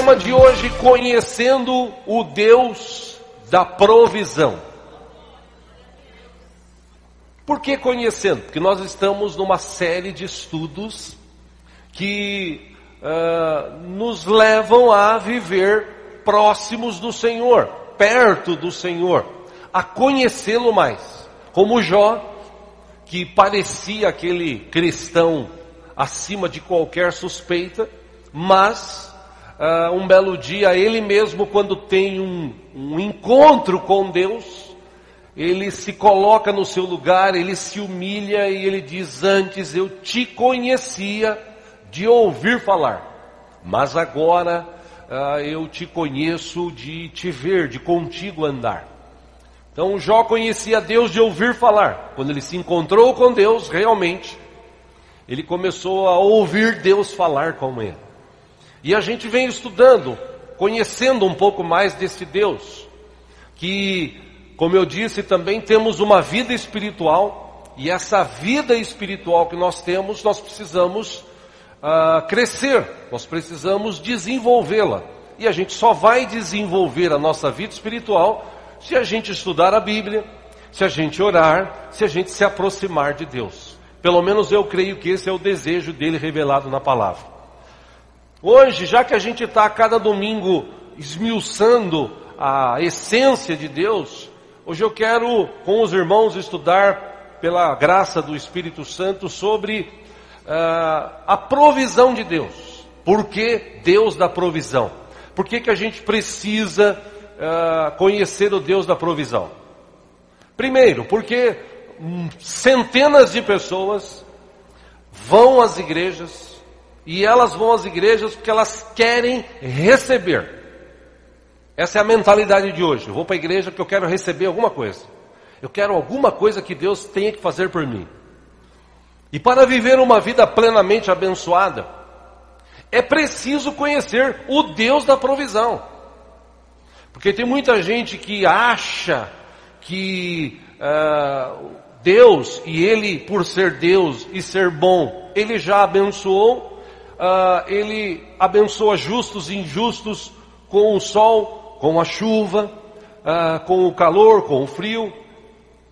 tema de hoje, conhecendo o Deus da provisão. Por que conhecendo? Porque nós estamos numa série de estudos que uh, nos levam a viver próximos do Senhor, perto do Senhor, a conhecê-lo mais. Como Jó, que parecia aquele cristão acima de qualquer suspeita, mas uh, um belo dia ele mesmo, quando tem um, um encontro com Deus, ele se coloca no seu lugar, ele se humilha e ele diz: Antes eu te conhecia de ouvir falar, mas agora uh, eu te conheço de te ver, de contigo andar. Então Jó conhecia Deus de ouvir falar. Quando ele se encontrou com Deus, realmente, ele começou a ouvir Deus falar com ele. E a gente vem estudando, conhecendo um pouco mais desse Deus, que, como eu disse, também temos uma vida espiritual, e essa vida espiritual que nós temos, nós precisamos uh, crescer, nós precisamos desenvolvê-la. E a gente só vai desenvolver a nossa vida espiritual se a gente estudar a Bíblia, se a gente orar, se a gente se aproximar de Deus. Pelo menos eu creio que esse é o desejo dele revelado na palavra. Hoje, já que a gente está a cada domingo esmiuçando a essência de Deus, hoje eu quero com os irmãos estudar, pela graça do Espírito Santo, sobre uh, a provisão de Deus. Por que Deus da provisão? Por que, que a gente precisa uh, conhecer o Deus da provisão? Primeiro, porque centenas de pessoas vão às igrejas, e elas vão às igrejas porque elas querem receber. Essa é a mentalidade de hoje. Eu vou para a igreja porque eu quero receber alguma coisa. Eu quero alguma coisa que Deus tenha que fazer por mim. E para viver uma vida plenamente abençoada, é preciso conhecer o Deus da provisão. Porque tem muita gente que acha que uh, Deus, e Ele, por ser Deus e ser bom, Ele já abençoou, uh, ele abençoa justos e injustos com o sol, com a chuva, uh, com o calor, com o frio.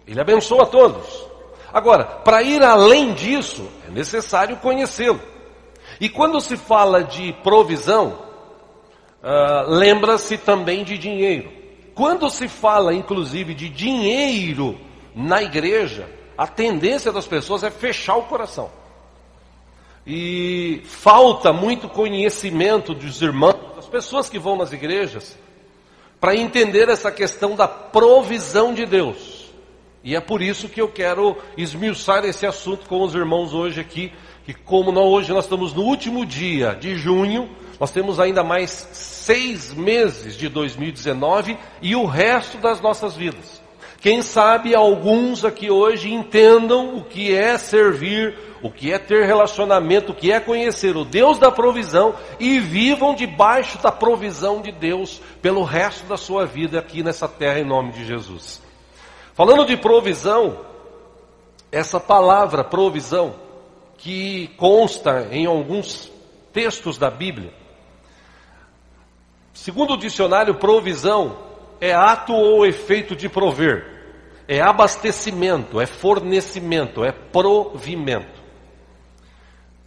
Ele abençoa todos. Agora, para ir além disso, é necessário conhecê-lo. E quando se fala de provisão, uh, lembra-se também de dinheiro. Quando se fala, inclusive, de dinheiro na igreja, a tendência das pessoas é fechar o coração. E falta muito conhecimento dos irmãos, das pessoas que vão nas igrejas, para entender essa questão da provisão de Deus. E é por isso que eu quero esmiuçar esse assunto com os irmãos hoje aqui, que como nós, hoje nós estamos no último dia de junho, nós temos ainda mais seis meses de 2019 e o resto das nossas vidas. Quem sabe alguns aqui hoje entendam o que é servir o que é ter relacionamento, o que é conhecer o Deus da provisão e vivam debaixo da provisão de Deus pelo resto da sua vida aqui nessa terra em nome de Jesus. Falando de provisão, essa palavra provisão, que consta em alguns textos da Bíblia, segundo o dicionário, provisão é ato ou efeito de prover, é abastecimento, é fornecimento, é provimento.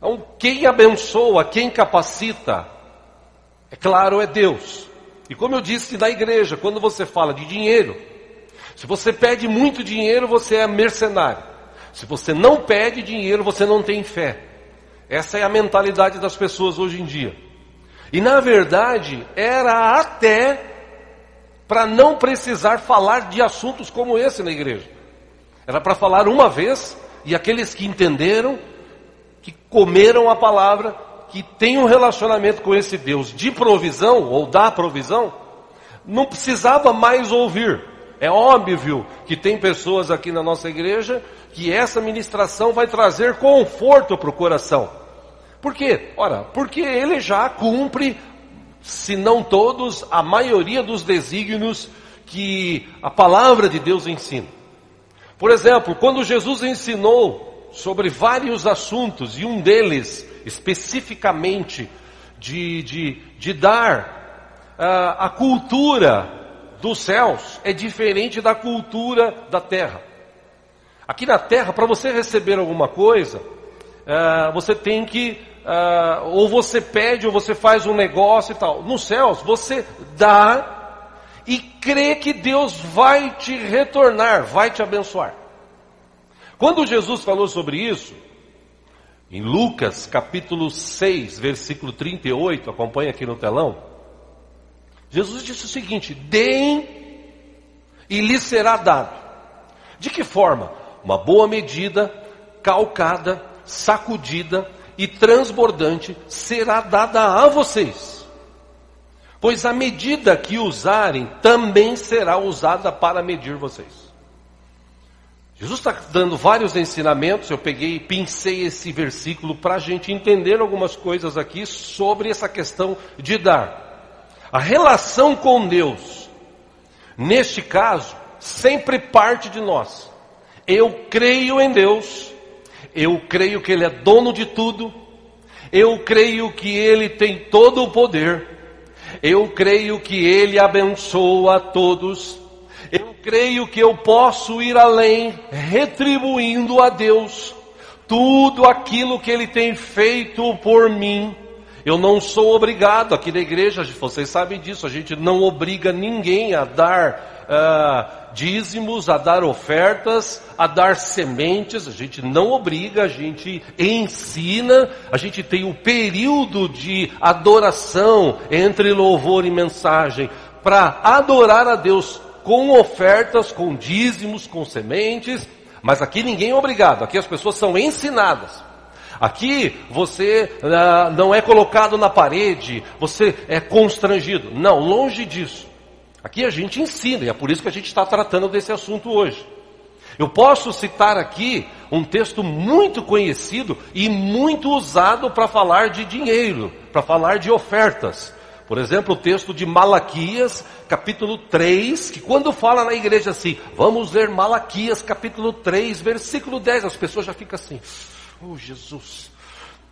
Então, quem abençoa, quem capacita, é claro, é Deus. E como eu disse na igreja, quando você fala de dinheiro, se você pede muito dinheiro, você é mercenário. Se você não pede dinheiro, você não tem fé. Essa é a mentalidade das pessoas hoje em dia. E na verdade, era até para não precisar falar de assuntos como esse na igreja. Era para falar uma vez, e aqueles que entenderam que comeram a palavra, que têm um relacionamento com esse Deus de provisão, ou da provisão, não precisava mais ouvir. É óbvio que tem pessoas aqui na nossa igreja que essa ministração vai trazer conforto para o coração. Por quê? Ora, porque ele já cumpre, se não todos, a maioria dos desígnios que a palavra de Deus ensina. Por exemplo, quando Jesus ensinou sobre vários assuntos e um deles especificamente de, de, de dar uh, a cultura dos céus é diferente da cultura da terra. Aqui na terra, para você receber alguma coisa, uh, você tem que, uh, ou você pede, ou você faz um negócio e tal. Nos céus, você dá e crê que Deus vai te retornar, vai te abençoar. Quando Jesus falou sobre isso, em Lucas capítulo 6, versículo 38, acompanha aqui no telão, Jesus disse o seguinte: deem e lhe será dado. De que forma? Uma boa medida, calcada, sacudida e transbordante será dada a vocês pois a medida que usarem também será usada para medir vocês. Jesus está dando vários ensinamentos, eu peguei e pincei esse versículo para a gente entender algumas coisas aqui sobre essa questão de dar. A relação com Deus, neste caso, sempre parte de nós. Eu creio em Deus, eu creio que Ele é dono de tudo, eu creio que Ele tem todo o poder, eu creio que Ele abençoa todos. Eu creio que eu posso ir além, retribuindo a Deus tudo aquilo que Ele tem feito por mim. Eu não sou obrigado, aqui na igreja, vocês sabem disso, a gente não obriga ninguém a dar uh, dízimos, a dar ofertas, a dar sementes, a gente não obriga, a gente ensina, a gente tem o período de adoração entre louvor e mensagem para adorar a Deus com ofertas, com dízimos, com sementes, mas aqui ninguém é obrigado, aqui as pessoas são ensinadas. Aqui você uh, não é colocado na parede, você é constrangido. Não, longe disso. Aqui a gente ensina, e é por isso que a gente está tratando desse assunto hoje. Eu posso citar aqui um texto muito conhecido e muito usado para falar de dinheiro, para falar de ofertas. Por exemplo, o texto de Malaquias, capítulo 3, que quando fala na igreja assim, vamos ler Malaquias, capítulo 3, versículo 10, as pessoas já ficam assim, oh Jesus,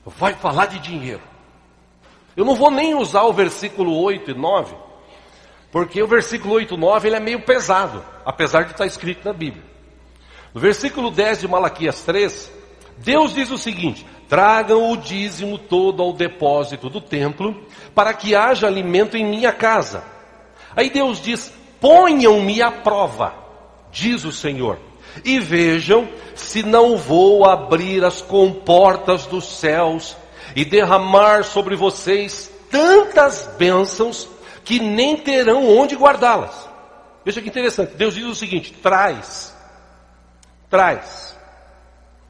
vai falar de dinheiro. Eu não vou nem usar o versículo 8 e 9, porque o versículo 8 e 9 ele é meio pesado, apesar de estar escrito na Bíblia. No versículo 10 de Malaquias 3, Deus diz o seguinte: Tragam o dízimo todo ao depósito do templo, para que haja alimento em minha casa. Aí Deus diz: Ponham-me à prova, diz o Senhor, e vejam se não vou abrir as comportas dos céus e derramar sobre vocês tantas bênçãos que nem terão onde guardá-las. Veja que interessante. Deus diz o seguinte: traz, traz,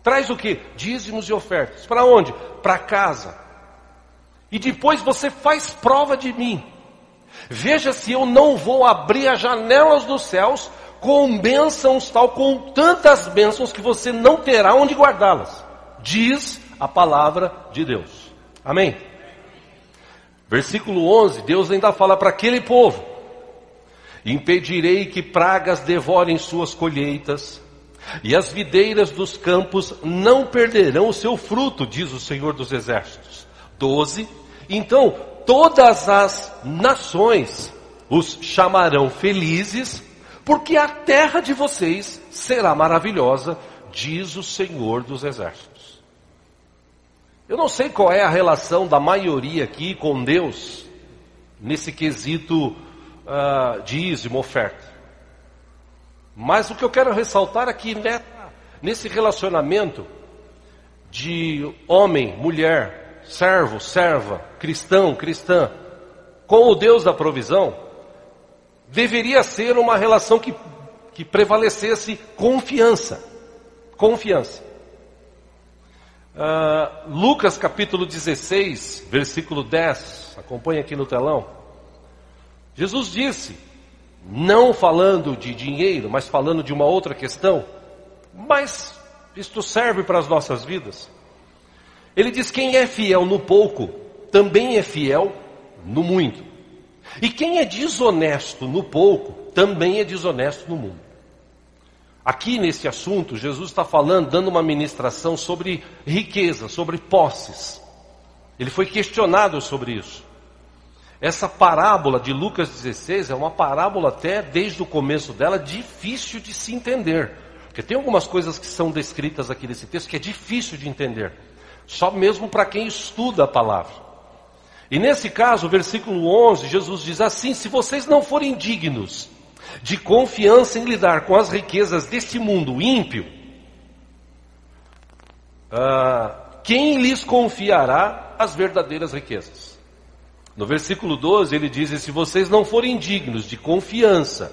traz o que? Dízimos e ofertas. Para onde? Para casa. E depois você faz prova de mim. Veja se eu não vou abrir as janelas dos céus com bênçãos tal, com tantas bênçãos que você não terá onde guardá-las. Diz a palavra de Deus. Amém? Versículo 11, Deus ainda fala para aquele povo: Impedirei que pragas devorem suas colheitas, e as videiras dos campos não perderão o seu fruto, diz o Senhor dos Exércitos. 12. Então todas as nações os chamarão felizes, porque a terra de vocês será maravilhosa, diz o Senhor dos Exércitos. Eu não sei qual é a relação da maioria aqui com Deus, nesse quesito uh, dízimo, oferta. Mas o que eu quero ressaltar aqui, né, nesse relacionamento de homem, mulher, servo, serva, cristão, cristã, com o Deus da provisão, deveria ser uma relação que, que prevalecesse confiança. Confiança. Uh, Lucas capítulo 16, versículo 10, acompanha aqui no telão. Jesus disse, não falando de dinheiro, mas falando de uma outra questão, mas isto serve para as nossas vidas. Ele diz: quem é fiel no pouco, também é fiel no muito. E quem é desonesto no pouco, também é desonesto no muito. Aqui nesse assunto, Jesus está falando, dando uma ministração sobre riqueza, sobre posses. Ele foi questionado sobre isso. Essa parábola de Lucas 16 é uma parábola até desde o começo dela difícil de se entender. Porque tem algumas coisas que são descritas aqui nesse texto que é difícil de entender. Só mesmo para quem estuda a palavra. E nesse caso, versículo 11, Jesus diz assim: Se vocês não forem dignos de confiança em lidar com as riquezas deste mundo ímpio, ah, quem lhes confiará as verdadeiras riquezas? No versículo 12 ele diz: Se vocês não forem dignos de confiança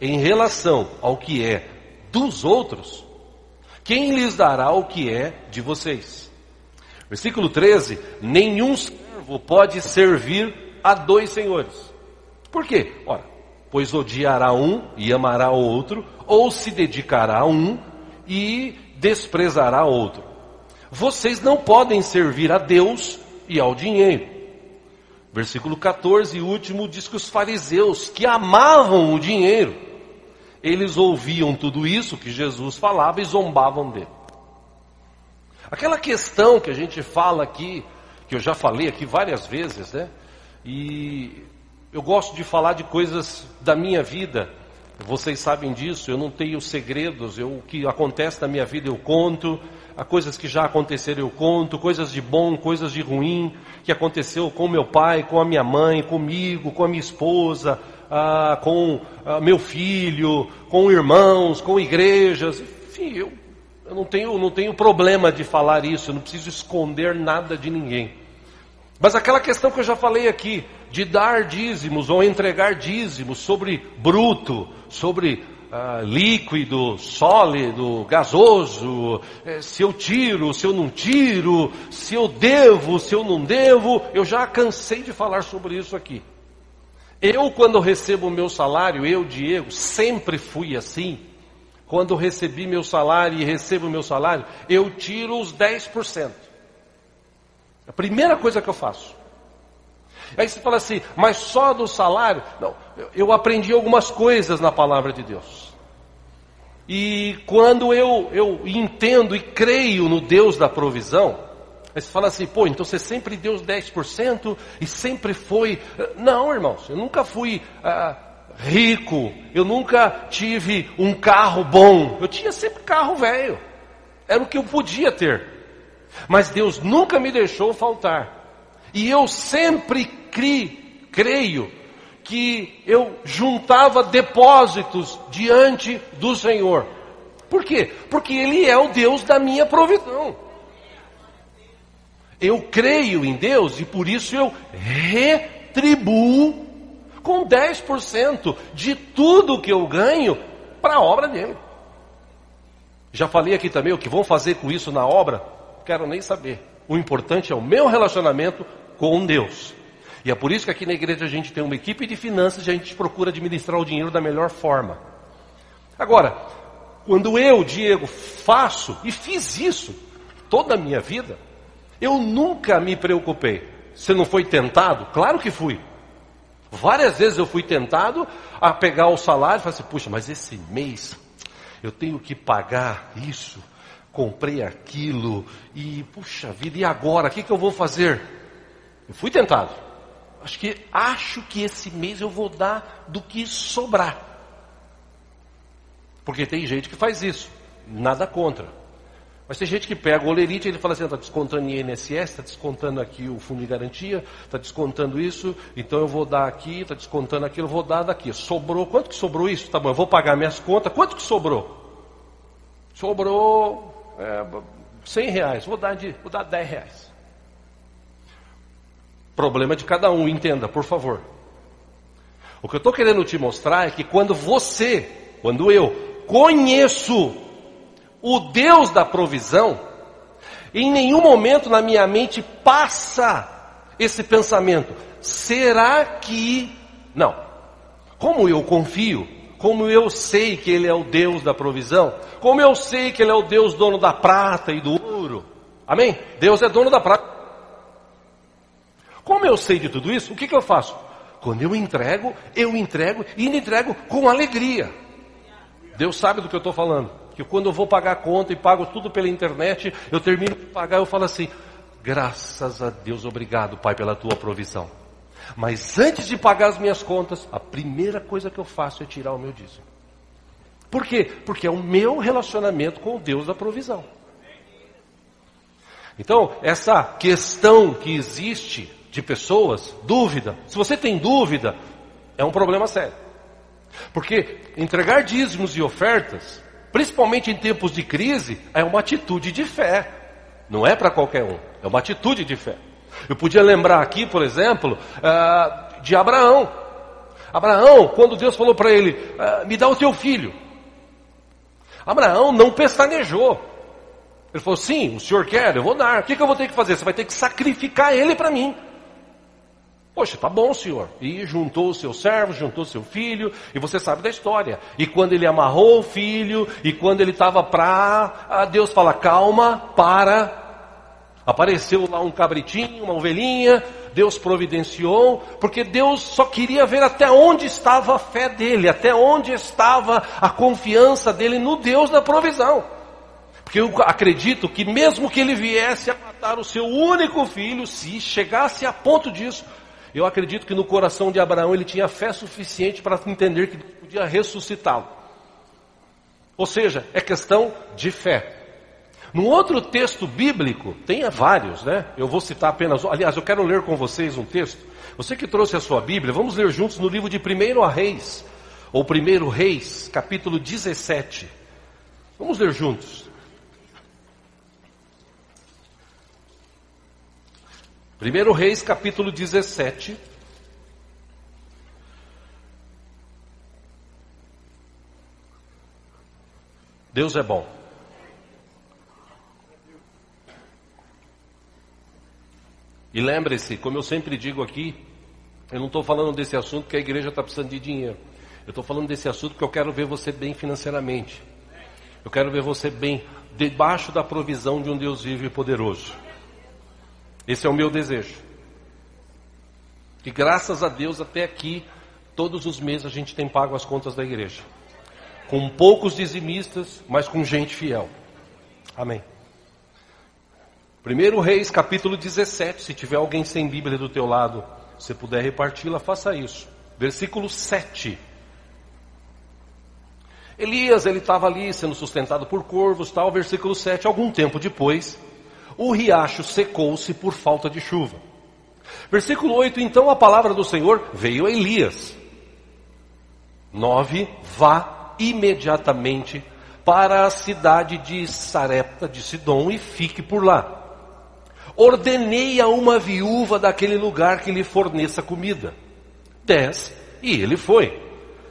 em relação ao que é dos outros, quem lhes dará o que é de vocês? Versículo 13: Nenhum servo pode servir a dois senhores. Por quê? Ora, pois odiará um e amará o outro, ou se dedicará a um e desprezará outro. Vocês não podem servir a Deus e ao dinheiro. Versículo 14, último, diz que os fariseus que amavam o dinheiro, eles ouviam tudo isso que Jesus falava e zombavam dele. Aquela questão que a gente fala aqui que eu já falei aqui várias vezes, né? E eu gosto de falar de coisas da minha vida. Vocês sabem disso, eu não tenho segredos, eu, o que acontece na minha vida eu conto, há coisas que já aconteceram eu conto, coisas de bom, coisas de ruim, que aconteceu com meu pai, com a minha mãe, comigo, com a minha esposa, ah, com ah, meu filho, com irmãos, com igrejas, enfim, eu eu não tenho, não tenho problema de falar isso, eu não preciso esconder nada de ninguém. Mas aquela questão que eu já falei aqui, de dar dízimos ou entregar dízimos sobre bruto, sobre ah, líquido, sólido, gasoso, eh, se eu tiro, se eu não tiro, se eu devo, se eu não devo, eu já cansei de falar sobre isso aqui. Eu, quando recebo o meu salário, eu, Diego, sempre fui assim. Quando recebi meu salário e recebo meu salário, eu tiro os 10%. A primeira coisa que eu faço. Aí você fala assim, mas só do salário? Não, eu aprendi algumas coisas na palavra de Deus. E quando eu, eu entendo e creio no Deus da provisão, aí você fala assim, pô, então você sempre deu os 10% e sempre foi. Não, irmãos, eu nunca fui. Ah, rico, eu nunca tive um carro bom, eu tinha sempre carro velho, era o que eu podia ter, mas Deus nunca me deixou faltar, e eu sempre cri, creio que eu juntava depósitos diante do Senhor. Por quê? Porque Ele é o Deus da minha provisão. Eu creio em Deus e por isso eu retribuo com 10% de tudo que eu ganho para a obra dele. Já falei aqui também o que vão fazer com isso na obra, quero nem saber. O importante é o meu relacionamento com Deus. E é por isso que aqui na igreja a gente tem uma equipe de finanças e a gente procura administrar o dinheiro da melhor forma. Agora, quando eu, Diego, faço e fiz isso toda a minha vida, eu nunca me preocupei. Você não foi tentado? Claro que fui. Várias vezes eu fui tentado a pegar o salário e falar assim, puxa, mas esse mês eu tenho que pagar isso, comprei aquilo, e puxa vida, e agora? O que, que eu vou fazer? Eu fui tentado. Acho que acho que esse mês eu vou dar do que sobrar. Porque tem gente que faz isso, nada contra. Mas tem gente que pega o olerite e ele fala assim, está descontando INSS, está descontando aqui o fundo de garantia, está descontando isso, então eu vou dar aqui, está descontando aquilo, vou dar daqui. Sobrou, quanto que sobrou isso? Tá bom, eu vou pagar minhas contas, quanto que sobrou? Sobrou é, 100 reais, vou dar, de, vou dar 10 reais. Problema de cada um, entenda, por favor. O que eu estou querendo te mostrar é que quando você, quando eu conheço o Deus da provisão, em nenhum momento na minha mente passa esse pensamento: será que. Não. Como eu confio, como eu sei que Ele é o Deus da provisão, como eu sei que Ele é o Deus dono da prata e do ouro, amém? Deus é dono da prata. Como eu sei de tudo isso, o que, que eu faço? Quando eu entrego, eu entrego e entrego com alegria. Deus sabe do que eu estou falando que quando eu vou pagar a conta e pago tudo pela internet, eu termino de pagar, eu falo assim, Graças a Deus, obrigado, Pai, pela tua provisão. Mas antes de pagar as minhas contas, a primeira coisa que eu faço é tirar o meu dízimo. Por quê? Porque é o meu relacionamento com o Deus da provisão. Então, essa questão que existe de pessoas, dúvida, se você tem dúvida, é um problema sério. Porque entregar dízimos e ofertas, principalmente em tempos de crise, é uma atitude de fé. Não é para qualquer um, é uma atitude de fé. Eu podia lembrar aqui, por exemplo, uh, de Abraão. Abraão, quando Deus falou para ele: uh, Me dá o teu filho. Abraão não pestanejou. Ele falou: Sim, o senhor quer, eu vou dar. O que, que eu vou ter que fazer? Você vai ter que sacrificar ele para mim. Poxa, tá bom, senhor. E juntou o seu servo, juntou seu filho, e você sabe da história. E quando ele amarrou o filho, e quando ele estava para, Deus fala: calma, para. Apareceu lá um cabritinho, uma ovelhinha, Deus providenciou, porque Deus só queria ver até onde estava a fé dele, até onde estava a confiança dele no Deus da provisão. Porque eu acredito que mesmo que ele viesse a matar o seu único filho, se chegasse a ponto disso, eu acredito que no coração de Abraão ele tinha fé suficiente para entender que podia ressuscitá-lo. Ou seja, é questão de fé. Num outro texto bíblico, tem vários, né? Eu vou citar apenas, aliás, eu quero ler com vocês um texto. Você que trouxe a sua Bíblia, vamos ler juntos no livro de 1 Reis, ou 1 Reis, capítulo 17. Vamos ler juntos. 1 Reis, capítulo 17. Deus é bom. E lembre-se, como eu sempre digo aqui, eu não estou falando desse assunto que a igreja está precisando de dinheiro. Eu estou falando desse assunto que eu quero ver você bem financeiramente. Eu quero ver você bem debaixo da provisão de um Deus vivo e poderoso. Esse é o meu desejo. E graças a Deus até aqui, todos os meses a gente tem pago as contas da igreja. Com poucos dizimistas, mas com gente fiel. Amém. 1 Reis, capítulo 17. Se tiver alguém sem Bíblia do teu lado, se puder reparti-la, faça isso. Versículo 7. Elias, ele estava ali sendo sustentado por corvos, tal. Versículo 7. Algum tempo depois, o riacho secou-se por falta de chuva. Versículo 8. Então a palavra do Senhor veio a Elias. 9. Vá imediatamente para a cidade de Sarepta de Sidom e fique por lá ordenei a uma viúva daquele lugar que lhe forneça comida. Dez, e ele foi.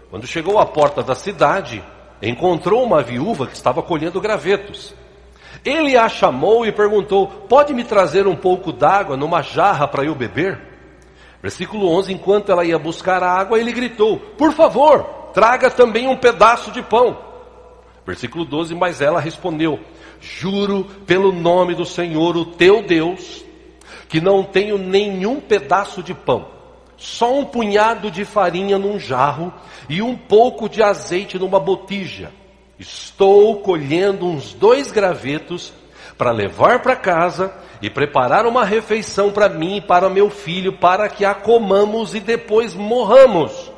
Quando chegou à porta da cidade, encontrou uma viúva que estava colhendo gravetos. Ele a chamou e perguntou: Pode me trazer um pouco d'água numa jarra para eu beber? Versículo 11: Enquanto ela ia buscar a água, ele gritou: Por favor, traga também um pedaço de pão. Versículo 12: Mas ela respondeu: Juro pelo nome do Senhor, o teu Deus, que não tenho nenhum pedaço de pão, só um punhado de farinha num jarro e um pouco de azeite numa botija. Estou colhendo uns dois gravetos para levar para casa e preparar uma refeição para mim e para meu filho, para que a comamos e depois morramos.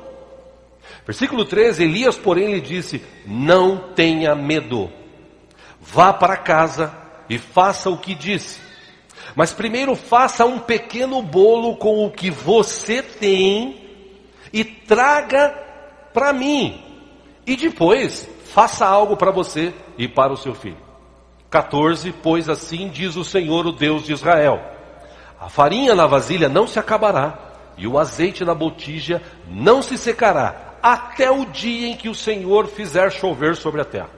Versículo 13: Elias, porém, lhe disse: Não tenha medo Vá para casa e faça o que disse. Mas primeiro faça um pequeno bolo com o que você tem e traga para mim. E depois faça algo para você e para o seu filho. 14, pois assim diz o Senhor, o Deus de Israel: A farinha na vasilha não se acabará, e o azeite na botija não se secará, até o dia em que o Senhor fizer chover sobre a terra.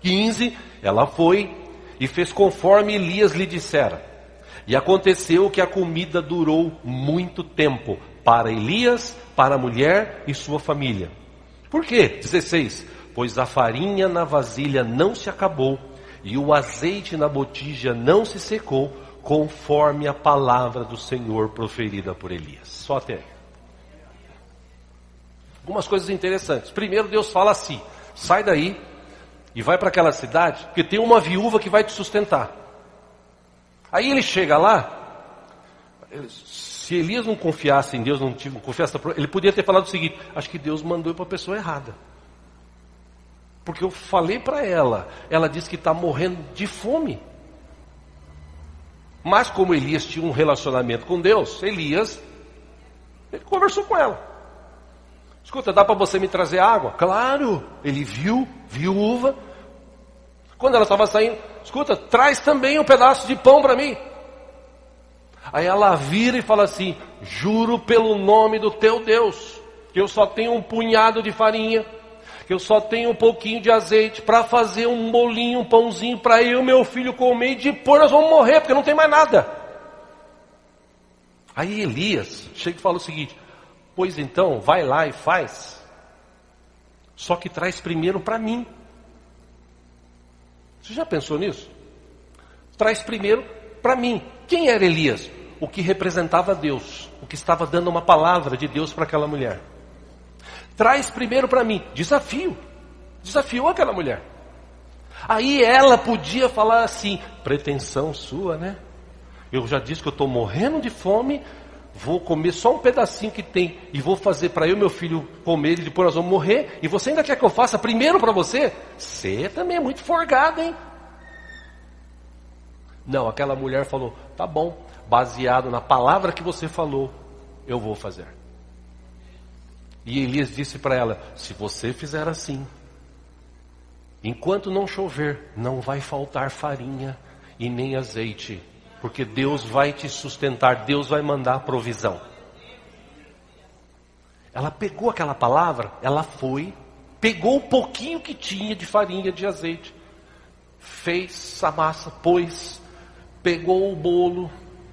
15, ela foi e fez conforme Elias lhe dissera. E aconteceu que a comida durou muito tempo para Elias, para a mulher e sua família. Por quê? 16. Pois a farinha na vasilha não se acabou e o azeite na botija não se secou, conforme a palavra do Senhor proferida por Elias. Só até aí. Algumas coisas interessantes. Primeiro, Deus fala assim: sai daí, e vai para aquela cidade, porque tem uma viúva que vai te sustentar. Aí ele chega lá Se Elias não confiasse em Deus, não confiasse, ele podia ter falado o seguinte: acho que Deus mandou para a pessoa errada. Porque eu falei para ela, ela disse que está morrendo de fome. Mas como Elias tinha um relacionamento com Deus, Elias ele conversou com ela. Escuta, dá para você me trazer água? Claro. Ele viu, viúva. Quando ela estava saindo, escuta, traz também um pedaço de pão para mim. Aí ela vira e fala assim: Juro pelo nome do teu Deus, que eu só tenho um punhado de farinha, eu só tenho um pouquinho de azeite para fazer um bolinho, um pãozinho para eu e meu filho comer e depois nós vamos morrer, porque não tem mais nada. Aí Elias chega e fala o seguinte: Pois então, vai lá e faz, só que traz primeiro para mim. Você já pensou nisso? Traz primeiro para mim. Quem era Elias? o que representava Deus, o que estava dando uma palavra de Deus para aquela mulher. Traz primeiro para mim, desafio. Desafiou aquela mulher. Aí ela podia falar assim: pretensão sua, né? Eu já disse que eu estou morrendo de fome, vou comer só um pedacinho que tem e vou fazer para eu e meu filho comer e depois nós vamos morrer. E você ainda quer que eu faça primeiro para você? Você também é muito forgado, hein? Não, aquela mulher falou: tá bom, baseado na palavra que você falou, eu vou fazer. E Elias disse para ela: Se você fizer assim, enquanto não chover, não vai faltar farinha e nem azeite, porque Deus vai te sustentar, Deus vai mandar provisão. Ela pegou aquela palavra, ela foi, pegou o pouquinho que tinha de farinha, de azeite, fez a massa, pôs, pegou o bolo,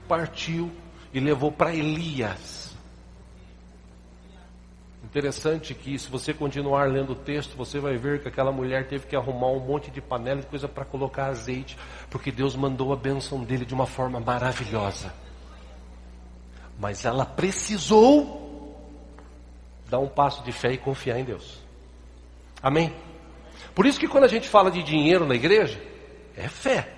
partiu e levou para Elias. Interessante que, se você continuar lendo o texto, você vai ver que aquela mulher teve que arrumar um monte de panela e coisa para colocar azeite, porque Deus mandou a bênção dele de uma forma maravilhosa. Mas ela precisou dar um passo de fé e confiar em Deus. Amém? Por isso que quando a gente fala de dinheiro na igreja, é fé.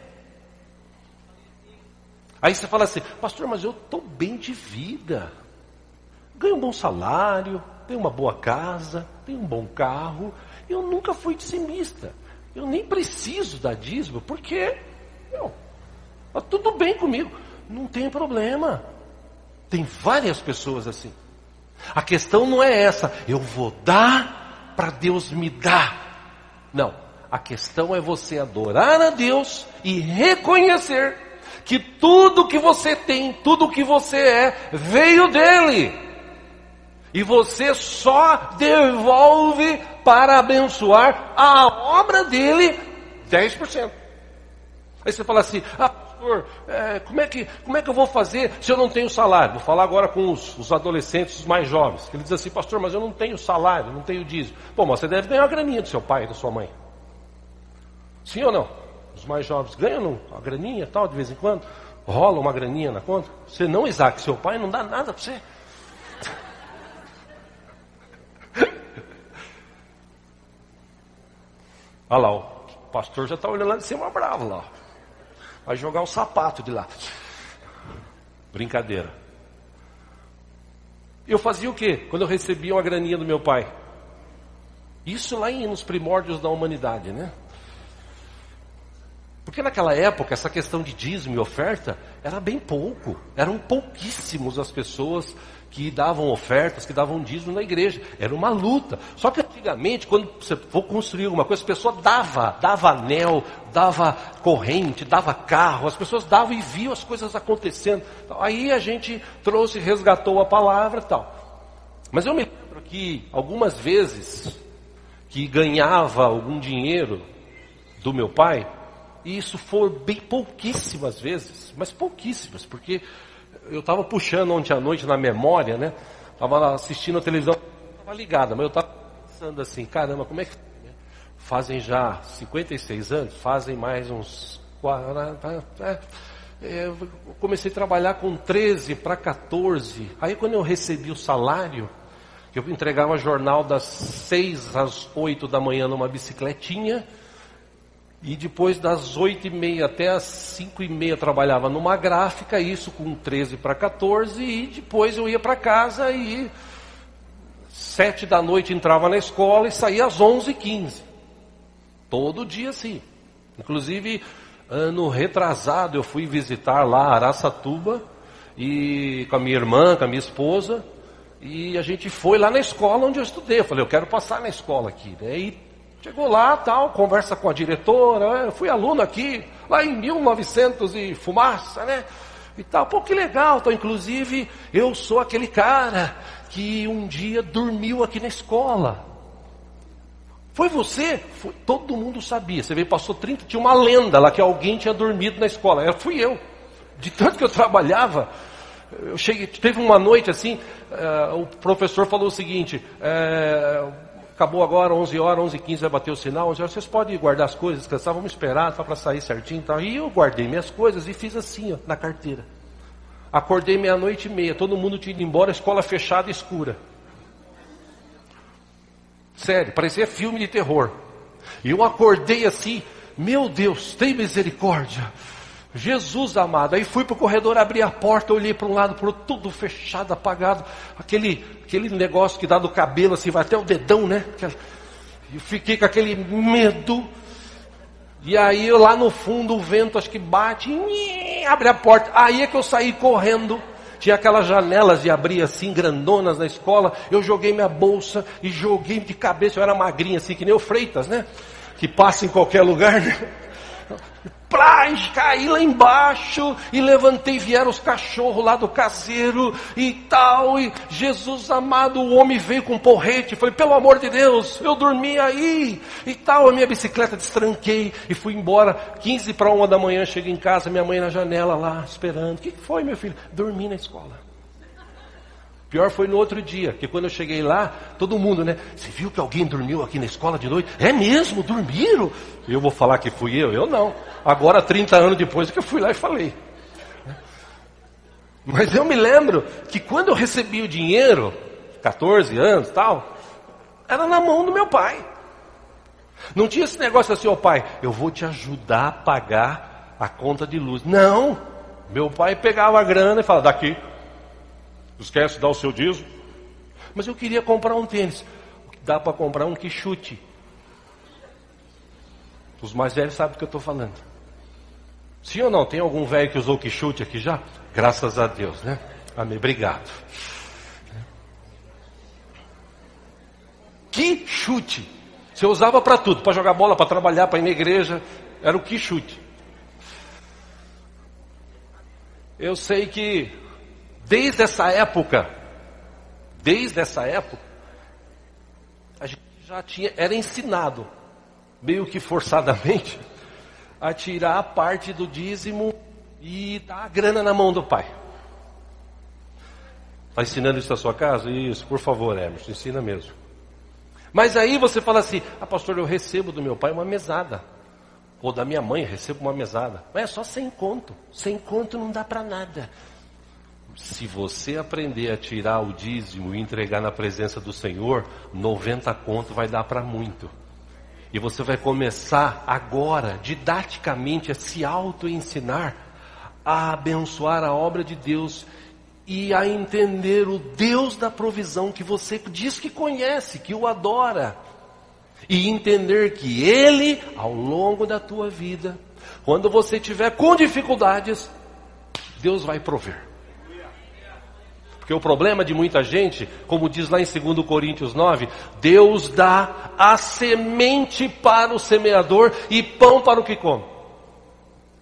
Aí você fala assim, pastor, mas eu estou bem de vida. Ganho um bom salário, tenho uma boa casa, tenho um bom carro. Eu nunca fui dizimista. Eu nem preciso dar dízimo, porque está tudo bem comigo. Não tem problema. Tem várias pessoas assim. A questão não é essa, eu vou dar para Deus me dar. Não. A questão é você adorar a Deus e reconhecer que tudo que você tem, tudo que você é, veio dele. E você só devolve para abençoar a obra dele 10%. Aí você fala assim, ah, pastor, é, como, é que, como é que eu vou fazer se eu não tenho salário? Vou falar agora com os, os adolescentes os mais jovens. Ele diz assim, pastor, mas eu não tenho salário, não tenho dízimo. Pô, mas você deve ganhar uma graninha do seu pai e da sua mãe. Sim ou não? os mais jovens ganham uma graninha tal, de vez em quando, rola uma graninha na conta. Você não, Isaac, seu pai não dá nada para você. Olha lá, o pastor já está olhando lá de cima bravo lá. Vai jogar o sapato de lá. Brincadeira. Eu fazia o quê? Quando eu recebia uma graninha do meu pai? Isso lá nos primórdios da humanidade, né? Porque naquela época, essa questão de dízimo e oferta era bem pouco. Eram pouquíssimos as pessoas que davam ofertas, que davam dízimo na igreja. Era uma luta. Só que antigamente, quando você for construir alguma coisa, a pessoa dava, dava anel, dava corrente, dava carro, as pessoas davam e viam as coisas acontecendo. Aí a gente trouxe, resgatou a palavra e tal. Mas eu me lembro que algumas vezes que ganhava algum dinheiro do meu pai, e isso foi bem pouquíssimas vezes, mas pouquíssimas, porque eu estava puxando ontem à noite na memória, né? Estava assistindo a televisão, estava ligada, mas eu estava pensando assim, caramba, como é que fazem já 56 anos, fazem mais uns é, é, eu comecei a trabalhar com 13 para 14. Aí quando eu recebi o salário, eu entregava jornal das 6 às 8 da manhã numa bicicletinha, E depois das oito e meia até as cinco e meia trabalhava numa gráfica, isso com 13 para 14, e depois eu ia para casa e sete da noite entrava na escola e saía às onze e quinze. Todo dia sim. Inclusive, ano retrasado eu fui visitar lá Araçatuba, e com a minha irmã, com a minha esposa, e a gente foi lá na escola onde eu estudei. Eu falei, eu quero passar na escola aqui. Né? E chegou lá, tal, conversa com a diretora. Eu fui aluno aqui, lá em 1900 e fumaça, né? E tal. Pô, que legal. Então, inclusive, eu sou aquele cara que um dia dormiu aqui na escola. Foi você? Foi. Todo mundo sabia. Você veio, passou 30, tinha uma lenda lá que alguém tinha dormido na escola. Era, fui eu. De tanto que eu trabalhava, eu cheguei, teve uma noite assim, uh, o professor falou o seguinte, uh, acabou agora, 11 horas, 11 15 vai bater o sinal, 11 horas, vocês podem guardar as coisas, descansar, vamos esperar, só para sair certinho e tal. E eu guardei minhas coisas e fiz assim, ó, na carteira. Acordei meia-noite e meia, todo mundo tinha ido embora, escola fechada, escura. Sério, parecia filme de terror. E eu acordei assim, meu Deus, tem misericórdia. Jesus amado. Aí fui para o corredor, abri a porta, olhei para um lado, para outro, tudo fechado, apagado. Aquele, aquele negócio que dá do cabelo, assim, vai até o dedão, né? E fiquei com aquele medo. E aí lá no fundo o vento acho que bate, abre a porta. Aí é que eu saí correndo. Tinha aquelas janelas de abrir assim, grandonas na escola. Eu joguei minha bolsa e joguei de cabeça. Eu era magrinha assim, que nem o Freitas, né? Que passa em qualquer lugar, né? Plás, caí lá embaixo e levantei, vieram os cachorros lá do caseiro e tal. E Jesus amado, o homem veio com um porrete. Falei, pelo amor de Deus, eu dormi aí e tal. A minha bicicleta destranquei e fui embora. 15 para uma da manhã, cheguei em casa, minha mãe na janela lá esperando. O que foi, meu filho? Dormi na escola. Pior foi no outro dia, que quando eu cheguei lá, todo mundo, né? Você viu que alguém dormiu aqui na escola de noite? É mesmo? Dormiram? Eu vou falar que fui eu? Eu não. Agora, 30 anos depois, é que eu fui lá e falei. Mas eu me lembro que quando eu recebi o dinheiro, 14 anos tal, era na mão do meu pai. Não tinha esse negócio assim, ó oh, pai, eu vou te ajudar a pagar a conta de luz. Não. Meu pai pegava a grana e falava, daqui, Esquece de dar o seu dízimo. Mas eu queria comprar um tênis. Dá para comprar um que chute. Os mais velhos sabem do que eu estou falando. Sim ou não? Tem algum velho que usou que chute aqui já? Graças a Deus, né? Amém. Obrigado. Que chute. Você usava para tudo, para jogar bola, para trabalhar, para ir na igreja. Era o que chute. Eu sei que Desde essa época, desde essa época, a gente já tinha, era ensinado, meio que forçadamente, a tirar parte do dízimo e dar a grana na mão do pai. Está ensinando isso na sua casa? Isso, por favor, Emerson, ensina mesmo. Mas aí você fala assim, ah pastor, eu recebo do meu pai uma mesada. Ou da minha mãe, recebo uma mesada. Mas é só sem conto. Sem conto não dá para nada se você aprender a tirar o dízimo e entregar na presença do Senhor, 90 conto vai dar para muito. E você vai começar agora, didaticamente, a se auto-ensinar, a abençoar a obra de Deus e a entender o Deus da provisão que você diz que conhece, que o adora. E entender que Ele, ao longo da tua vida, quando você tiver com dificuldades, Deus vai prover. Porque o problema de muita gente, como diz lá em 2 Coríntios 9, Deus dá a semente para o semeador e pão para o que come.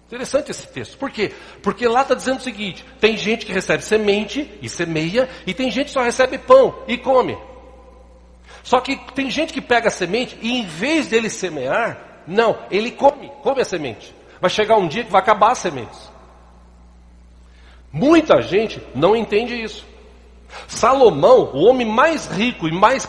Interessante esse texto. Por quê? Porque lá está dizendo o seguinte: tem gente que recebe semente e semeia, e tem gente que só recebe pão e come. Só que tem gente que pega a semente e em vez dele semear, não, ele come, come a semente. Vai chegar um dia que vai acabar as sementes. Muita gente não entende isso. Salomão, o homem mais rico e mais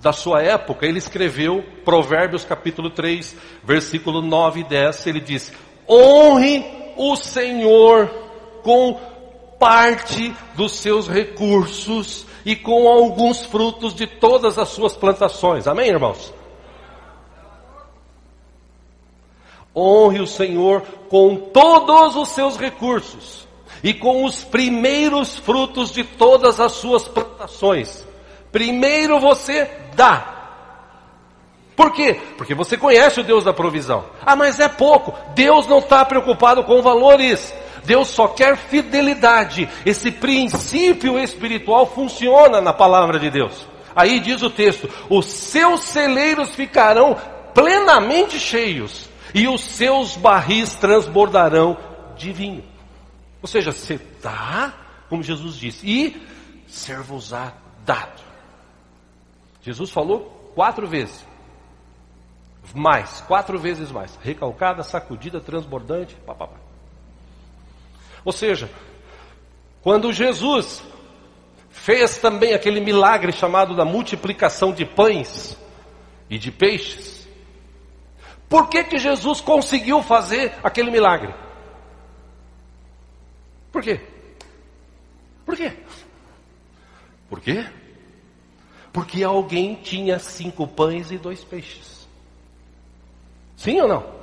da sua época, ele escreveu Provérbios capítulo 3, versículo 9 e 10, ele diz: Honre o Senhor com parte dos seus recursos e com alguns frutos de todas as suas plantações. Amém, irmãos? Honre o Senhor com todos os seus recursos e com os primeiros frutos de todas as suas plantações. Primeiro você dá. Por quê? Porque você conhece o Deus da provisão. Ah, mas é pouco. Deus não está preocupado com valores. Deus só quer fidelidade. Esse princípio espiritual funciona na palavra de Deus. Aí diz o texto: os seus celeiros ficarão plenamente cheios, e os seus barris transbordarão de vinho. Ou seja, você dá, como Jesus disse, e servos-á dado. Jesus falou quatro vezes. Mais, quatro vezes mais. Recalcada, sacudida, transbordante, papapá. Ou seja, quando Jesus fez também aquele milagre chamado da multiplicação de pães e de peixes, por que que Jesus conseguiu fazer aquele milagre? Por quê? Por quê? Por quê? Porque alguém tinha cinco pães e dois peixes. Sim ou não?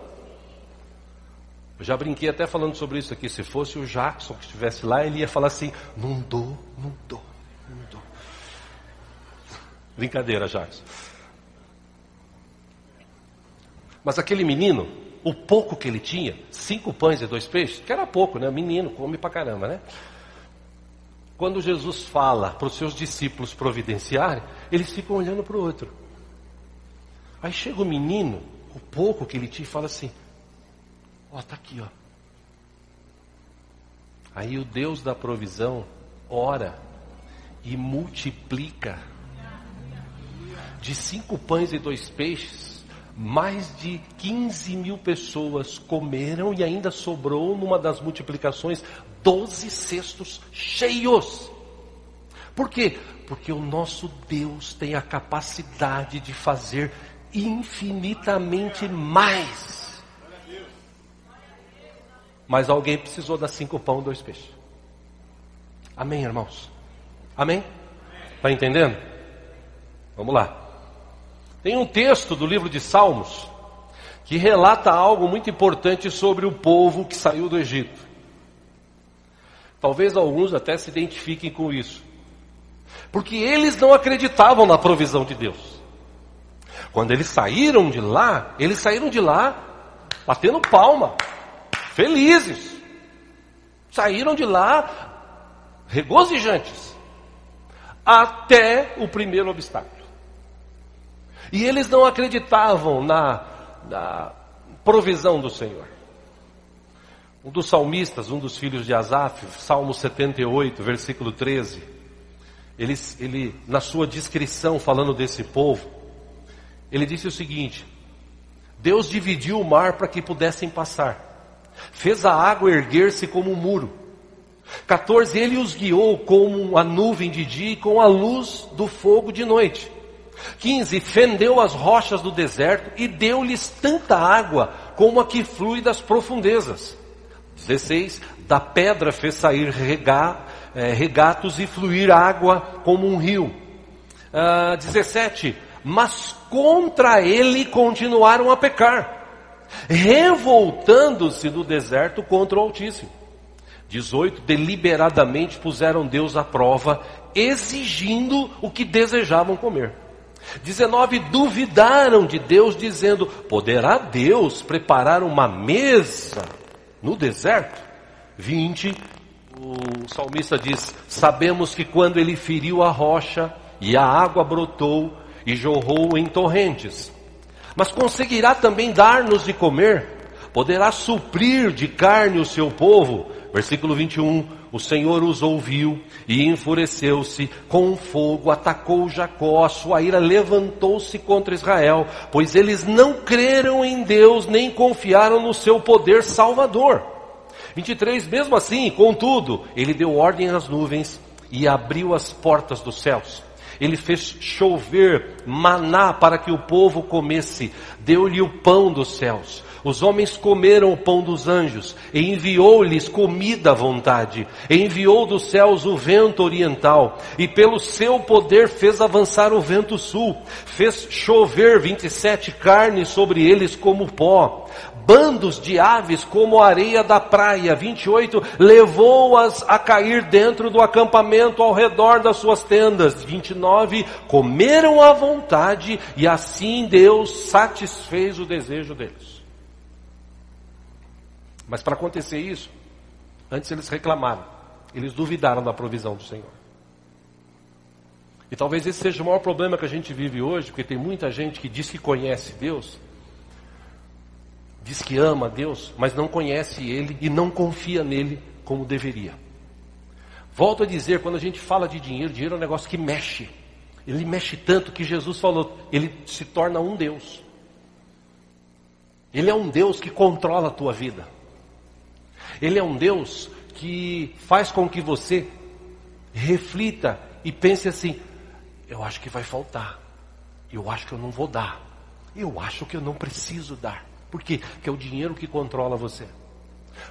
Eu já brinquei até falando sobre isso aqui. Se fosse o Jackson que estivesse lá, ele ia falar assim: não dou, não dou, não dou. Brincadeira, Jackson. Mas aquele menino, o pouco que ele tinha, cinco pães e dois peixes, que era pouco, né? Menino, come pra caramba, né? Quando Jesus fala para os seus discípulos providenciarem, eles ficam olhando para o outro. Aí chega o menino, o pouco que ele tinha, e fala assim: Ó, tá aqui, ó. Aí o Deus da provisão ora e multiplica de cinco pães e dois peixes mais de 15 mil pessoas comeram e ainda sobrou numa das multiplicações 12 cestos cheios. Por quê? Porque o nosso Deus tem a capacidade de fazer infinitamente mais. Mas alguém precisou dar cinco pão e dois peixes. Amém, irmãos? Amém? Está entendendo? Vamos lá. Tem um texto do livro de Salmos que relata algo muito importante sobre o povo que saiu do Egito. Talvez alguns até se identifiquem com isso. Porque eles não acreditavam na provisão de Deus. Quando eles saíram de lá, eles saíram de lá batendo palma, felizes. Saíram de lá regozijantes. Até o primeiro obstáculo. E eles não acreditavam na, na provisão do Senhor. Um dos salmistas, um dos filhos de Asaf, Salmo 78, versículo 13, ele, ele, na sua descrição, falando desse povo, ele disse o seguinte: Deus dividiu o mar para que pudessem passar, fez a água erguer-se como um muro. 14, ele os guiou como a nuvem de dia e com a luz do fogo de noite. 15. Fendeu as rochas do deserto e deu-lhes tanta água como a que flui das profundezas. 16. Da pedra fez sair regar, é, regatos e fluir água como um rio. Ah, 17. Mas contra ele continuaram a pecar, revoltando-se no deserto contra o Altíssimo. 18. Deliberadamente puseram Deus à prova, exigindo o que desejavam comer. 19 duvidaram de Deus, dizendo: Poderá Deus preparar uma mesa no deserto? 20 o salmista diz: Sabemos que quando ele feriu a rocha e a água brotou e jorrou em torrentes, mas conseguirá também dar-nos de comer? Poderá suprir de carne o seu povo? Versículo 21. O Senhor os ouviu e enfureceu-se com fogo, atacou Jacó, a sua ira levantou-se contra Israel, pois eles não creram em Deus nem confiaram no seu poder salvador. 23, mesmo assim, contudo, ele deu ordem às nuvens e abriu as portas dos céus. Ele fez chover maná para que o povo comesse, deu-lhe o pão dos céus. Os homens comeram o pão dos anjos, e enviou-lhes comida à vontade, e enviou dos céus o vento oriental, e pelo seu poder fez avançar o vento sul, fez chover 27 carnes sobre eles como pó, bandos de aves como a areia da praia. 28, levou-as a cair dentro do acampamento ao redor das suas tendas. 29, comeram à vontade e assim Deus satisfez o desejo deles. Mas para acontecer isso, antes eles reclamaram, eles duvidaram da provisão do Senhor. E talvez esse seja o maior problema que a gente vive hoje, porque tem muita gente que diz que conhece Deus, diz que ama Deus, mas não conhece Ele e não confia nele como deveria. Volto a dizer, quando a gente fala de dinheiro, dinheiro é um negócio que mexe. Ele mexe tanto que Jesus falou, ele se torna um Deus. Ele é um Deus que controla a tua vida. Ele é um Deus que faz com que você reflita e pense assim: eu acho que vai faltar, eu acho que eu não vou dar, eu acho que eu não preciso dar. Por quê? Porque é o dinheiro que controla você.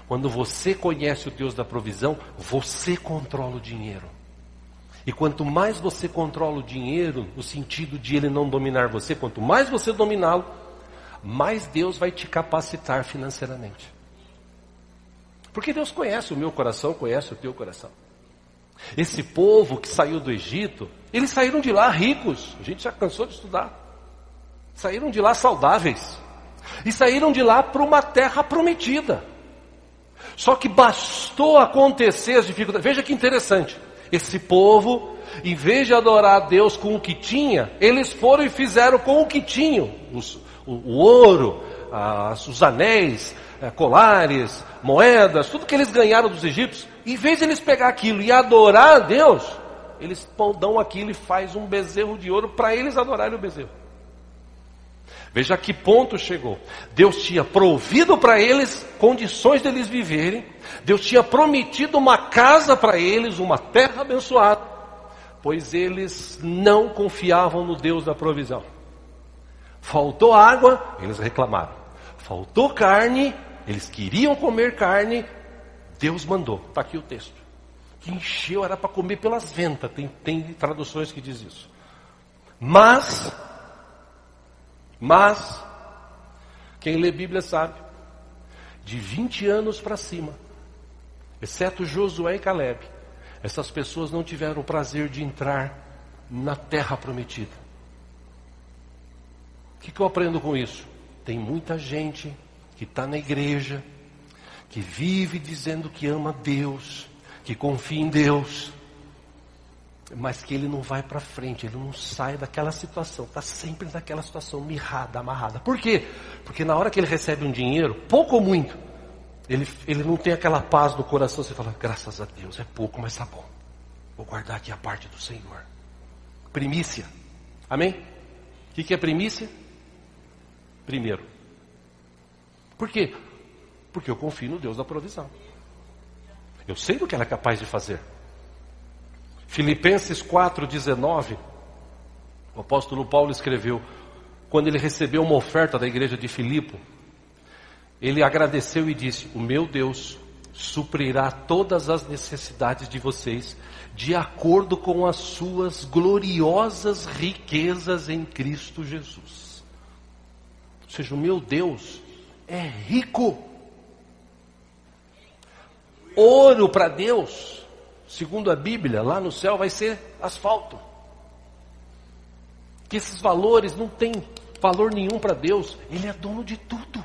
Quando você conhece o Deus da provisão, você controla o dinheiro. E quanto mais você controla o dinheiro, no sentido de ele não dominar você, quanto mais você dominá-lo, mais Deus vai te capacitar financeiramente. Porque Deus conhece o meu coração, conhece o teu coração. Esse povo que saiu do Egito, eles saíram de lá ricos. A gente já cansou de estudar. Saíram de lá saudáveis. E saíram de lá para uma terra prometida. Só que bastou acontecer as dificuldades. Veja que interessante. Esse povo, em vez de adorar a Deus com o que tinha, eles foram e fizeram com o que tinham: os, o, o, ouro, as, os anéis, colares, moedas, tudo que eles ganharam dos egípcios. Em vez de eles pegar aquilo e adorar a Deus, eles dão aquilo e faz um bezerro de ouro para eles adorarem o bezerro. Veja a que ponto chegou. Deus tinha provido para eles condições deles viverem. Deus tinha prometido uma casa para eles, uma terra abençoada. Pois eles não confiavam no Deus da provisão. Faltou água, eles reclamaram. Faltou carne, eles queriam comer carne. Deus mandou. Está aqui o texto. Que encheu, era para comer pelas ventas. Tem, tem traduções que diz isso. Mas mas, quem lê Bíblia sabe, de 20 anos para cima, exceto Josué e Caleb, essas pessoas não tiveram o prazer de entrar na terra prometida. O que, que eu aprendo com isso? Tem muita gente que está na igreja, que vive dizendo que ama Deus, que confia em Deus, mas que ele não vai para frente, ele não sai daquela situação, está sempre naquela situação mirrada, amarrada. Por quê? Porque na hora que ele recebe um dinheiro, pouco ou muito, ele, ele não tem aquela paz no coração, você fala, graças a Deus, é pouco, mas tá bom. Vou guardar aqui a parte do Senhor. Primícia. Amém? O que, que é primícia? Primeiro. Por quê? Porque eu confio no Deus da provisão. Eu sei do que ela é capaz de fazer. Filipenses 4,19, o apóstolo Paulo escreveu, quando ele recebeu uma oferta da igreja de Filipo, ele agradeceu e disse: O meu Deus suprirá todas as necessidades de vocês, de acordo com as suas gloriosas riquezas em Cristo Jesus. Ou seja, o meu Deus é rico. Ouro para Deus segundo a Bíblia, lá no céu vai ser asfalto. Que esses valores não têm valor nenhum para Deus, Ele é dono de tudo.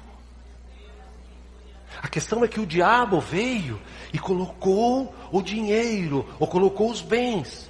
A questão é que o diabo veio e colocou o dinheiro, ou colocou os bens.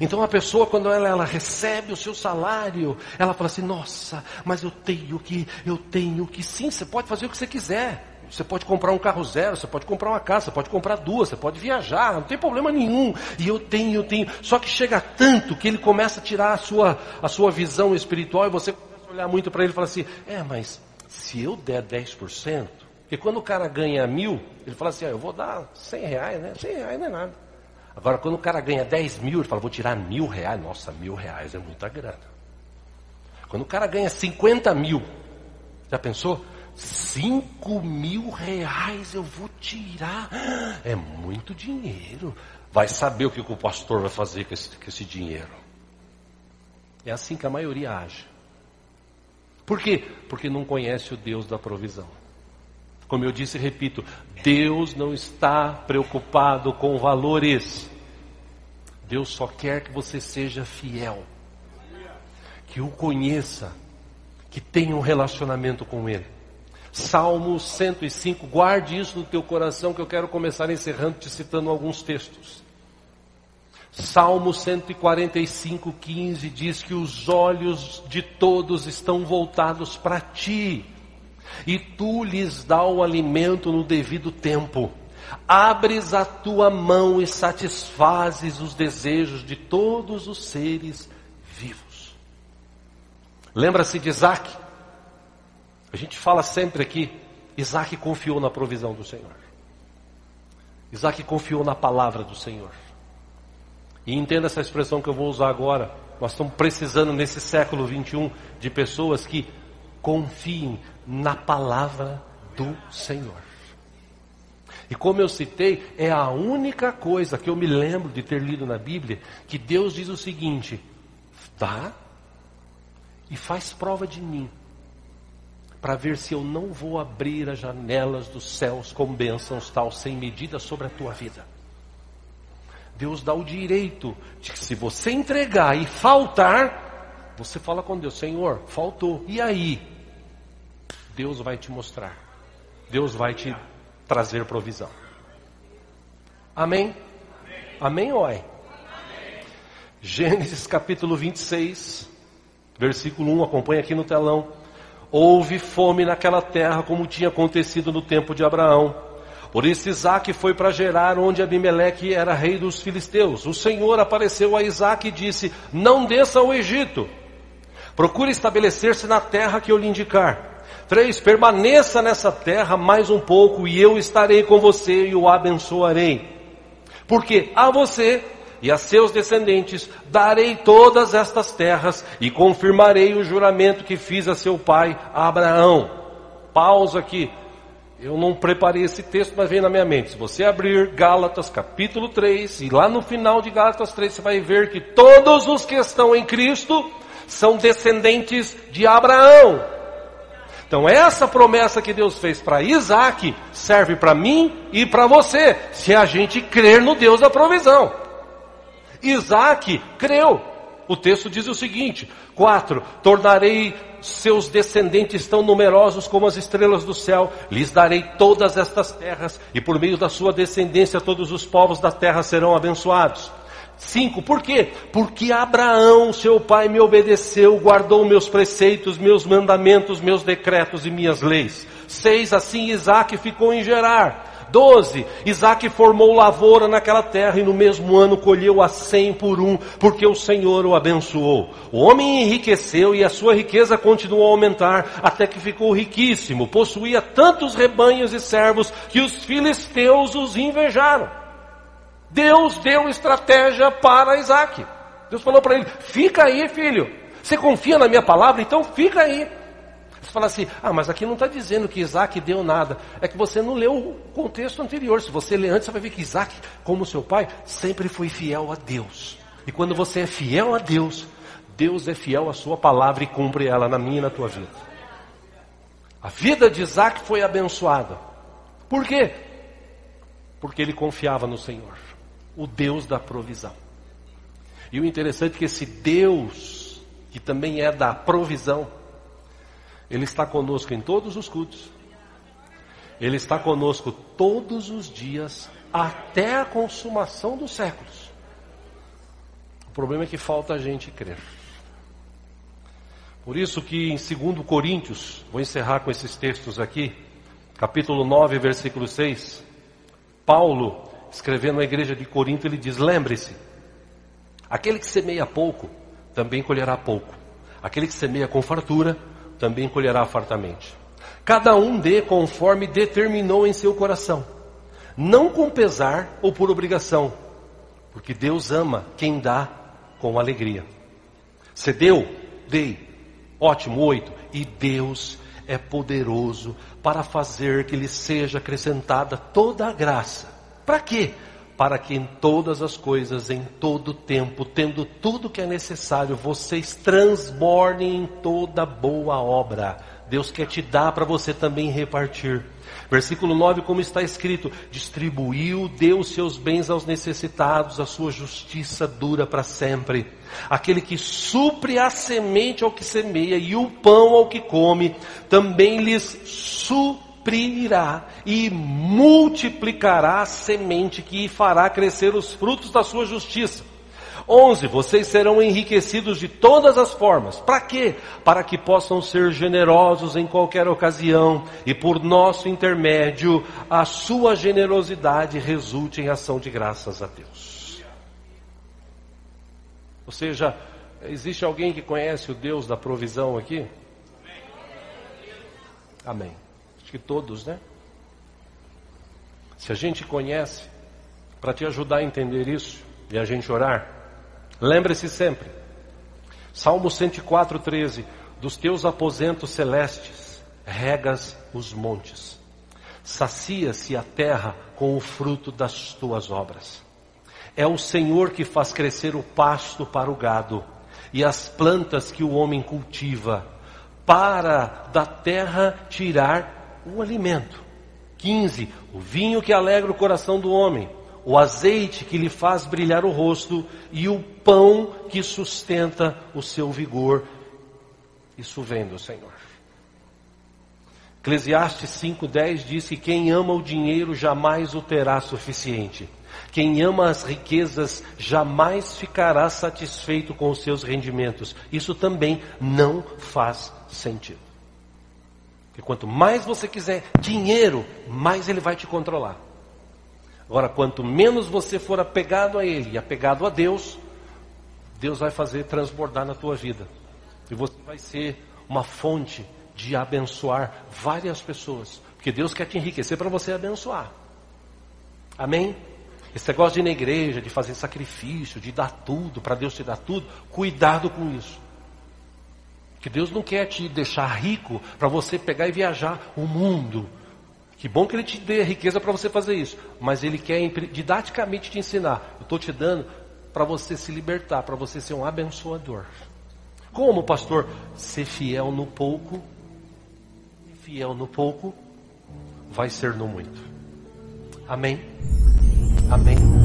Então a pessoa, quando ela, ela, recebe o seu salário, ela fala assim: Nossa, mas eu tenho que, eu tenho que. Sim, você pode fazer o que você quiser. Você pode comprar um carro zero, você pode comprar uma casa, você pode comprar duas, você pode viajar, não tem problema nenhum. E eu tenho, eu tenho. Só que chega tanto que ele começa a tirar a sua, a sua visão espiritual e você começa a olhar muito para ele e fala assim: é, mas se eu der 10%, porque quando o cara ganha mil, ele fala assim: ah, eu vou dar 100 reais, né? 100 reais não é nada. Agora, quando o cara ganha 10 mil, ele fala: vou tirar mil reais. Nossa, mil reais é muita grana. Quando o cara ganha 50 mil, já pensou? Cinco mil reais eu vou tirar. É muito dinheiro. Vai saber o que o pastor vai fazer com esse, com esse dinheiro. É assim que a maioria age. Por quê? Porque não conhece o Deus da provisão. Como eu disse e repito, Deus não está preocupado com valores. Deus só quer que você seja fiel, que o conheça, que tenha um relacionamento com Ele. Salmo 105, guarde isso no teu coração, que eu quero começar encerrando te citando alguns textos. Salmo 145, 15 diz que os olhos de todos estão voltados para ti, e tu lhes dá o alimento no devido tempo. Abres a tua mão e satisfazes os desejos de todos os seres vivos. Lembra-se de Isaac? A gente fala sempre aqui, Isaac confiou na provisão do Senhor. Isaac confiou na palavra do Senhor. E entenda essa expressão que eu vou usar agora. Nós estamos precisando nesse século 21 de pessoas que confiem na palavra do Senhor. E como eu citei, é a única coisa que eu me lembro de ter lido na Bíblia que Deus diz o seguinte: dá e faz prova de mim, para ver se eu não vou abrir as janelas dos céus com bênçãos tal sem medida sobre a tua vida. Deus dá o direito de que se você entregar e faltar, você fala com Deus, Senhor, faltou. E aí? Deus vai te mostrar. Deus vai te trazer provisão. Amém? Amém, ou é? Gênesis capítulo 26, versículo 1, acompanha aqui no telão. Houve fome naquela terra, como tinha acontecido no tempo de Abraão. Por isso Isaac foi para Gerar, onde Abimeleque era rei dos filisteus. O Senhor apareceu a Isaac e disse: Não desça ao Egito. Procure estabelecer-se na terra que eu lhe indicar. 3. Permaneça nessa terra mais um pouco, e eu estarei com você e o abençoarei. Porque a você e a seus descendentes darei todas estas terras e confirmarei o juramento que fiz a seu pai Abraão. Pausa aqui. Eu não preparei esse texto, mas vem na minha mente. Se você abrir Gálatas capítulo 3, e lá no final de Gálatas 3 você vai ver que todos os que estão em Cristo são descendentes de Abraão. Então essa promessa que Deus fez para Isaac serve para mim e para você, se a gente crer no Deus da provisão. Isaac creu. O texto diz o seguinte: 4: Tornarei seus descendentes tão numerosos como as estrelas do céu, lhes darei todas estas terras, e por meio da sua descendência todos os povos da terra serão abençoados. 5. Por quê? Porque Abraão, seu pai, me obedeceu, guardou meus preceitos, meus mandamentos, meus decretos e minhas leis. 6. Assim Isaac ficou em Gerar. 12. Isaac formou lavoura naquela terra e no mesmo ano colheu a cem por um, porque o Senhor o abençoou. O homem enriqueceu e a sua riqueza continuou a aumentar, até que ficou riquíssimo. Possuía tantos rebanhos e servos que os filisteus os invejaram. Deus deu estratégia para Isaac. Deus falou para ele: fica aí, filho. Você confia na minha palavra? Então fica aí. Você fala assim, ah, mas aqui não está dizendo que Isaac deu nada. É que você não leu o contexto anterior. Se você ler antes, você vai ver que Isaac, como seu pai, sempre foi fiel a Deus. E quando você é fiel a Deus, Deus é fiel à sua palavra e cumpre ela na minha e na tua vida. A vida de Isaac foi abençoada. Por quê? Porque ele confiava no Senhor, o Deus da provisão. E o interessante é que esse Deus, que também é da provisão, ele está conosco em todos os cultos. Ele está conosco todos os dias, até a consumação dos séculos. O problema é que falta a gente crer. Por isso que em 2 Coríntios, vou encerrar com esses textos aqui, capítulo 9, versículo 6, Paulo, escrevendo à igreja de Corinto, ele diz: Lembre-se, aquele que semeia pouco, também colherá pouco. Aquele que semeia com fartura, também colherá fartamente. Cada um dê conforme determinou em seu coração, não com pesar ou por obrigação, porque Deus ama quem dá com alegria. Você deu? Dei. Ótimo, oito. E Deus é poderoso para fazer que lhe seja acrescentada toda a graça. Para quê? para que em todas as coisas, em todo tempo, tendo tudo que é necessário, vocês transbordem em toda boa obra. Deus quer te dar para você também repartir. Versículo 9, como está escrito: distribuiu, deu seus bens aos necessitados, a sua justiça dura para sempre. Aquele que supre a semente ao que semeia e o pão ao que come, também lhes suprirá e multiplicará a semente que fará crescer os frutos da sua justiça 11. Vocês serão enriquecidos de todas as formas. Para quê? Para que possam ser generosos em qualquer ocasião e por nosso intermédio a sua generosidade resulte em ação de graças a Deus. Ou seja, existe alguém que conhece o Deus da provisão aqui? Amém. Acho que todos, né? Se a gente conhece, para te ajudar a entender isso e a gente orar, Lembre-se sempre, Salmo 104, 13: Dos teus aposentos celestes regas os montes, sacia-se a terra com o fruto das tuas obras. É o Senhor que faz crescer o pasto para o gado e as plantas que o homem cultiva, para da terra tirar o alimento. 15. O vinho que alegra o coração do homem o azeite que lhe faz brilhar o rosto e o pão que sustenta o seu vigor. Isso vem do Senhor. Eclesiastes 5,10 diz que quem ama o dinheiro jamais o terá suficiente. Quem ama as riquezas jamais ficará satisfeito com os seus rendimentos. Isso também não faz sentido. Porque quanto mais você quiser dinheiro, mais ele vai te controlar. Agora, quanto menos você for apegado a Ele e apegado a Deus, Deus vai fazer transbordar na tua vida. E você vai ser uma fonte de abençoar várias pessoas. Porque Deus quer te enriquecer para você abençoar. Amém? Esse negócio de ir na igreja, de fazer sacrifício, de dar tudo, para Deus te dar tudo, cuidado com isso. Que Deus não quer te deixar rico para você pegar e viajar o mundo que bom que ele te dê riqueza para você fazer isso, mas ele quer didaticamente te ensinar. Eu estou te dando para você se libertar, para você ser um abençoador. Como, pastor? Ser fiel no pouco, fiel no pouco, vai ser no muito. Amém? Amém.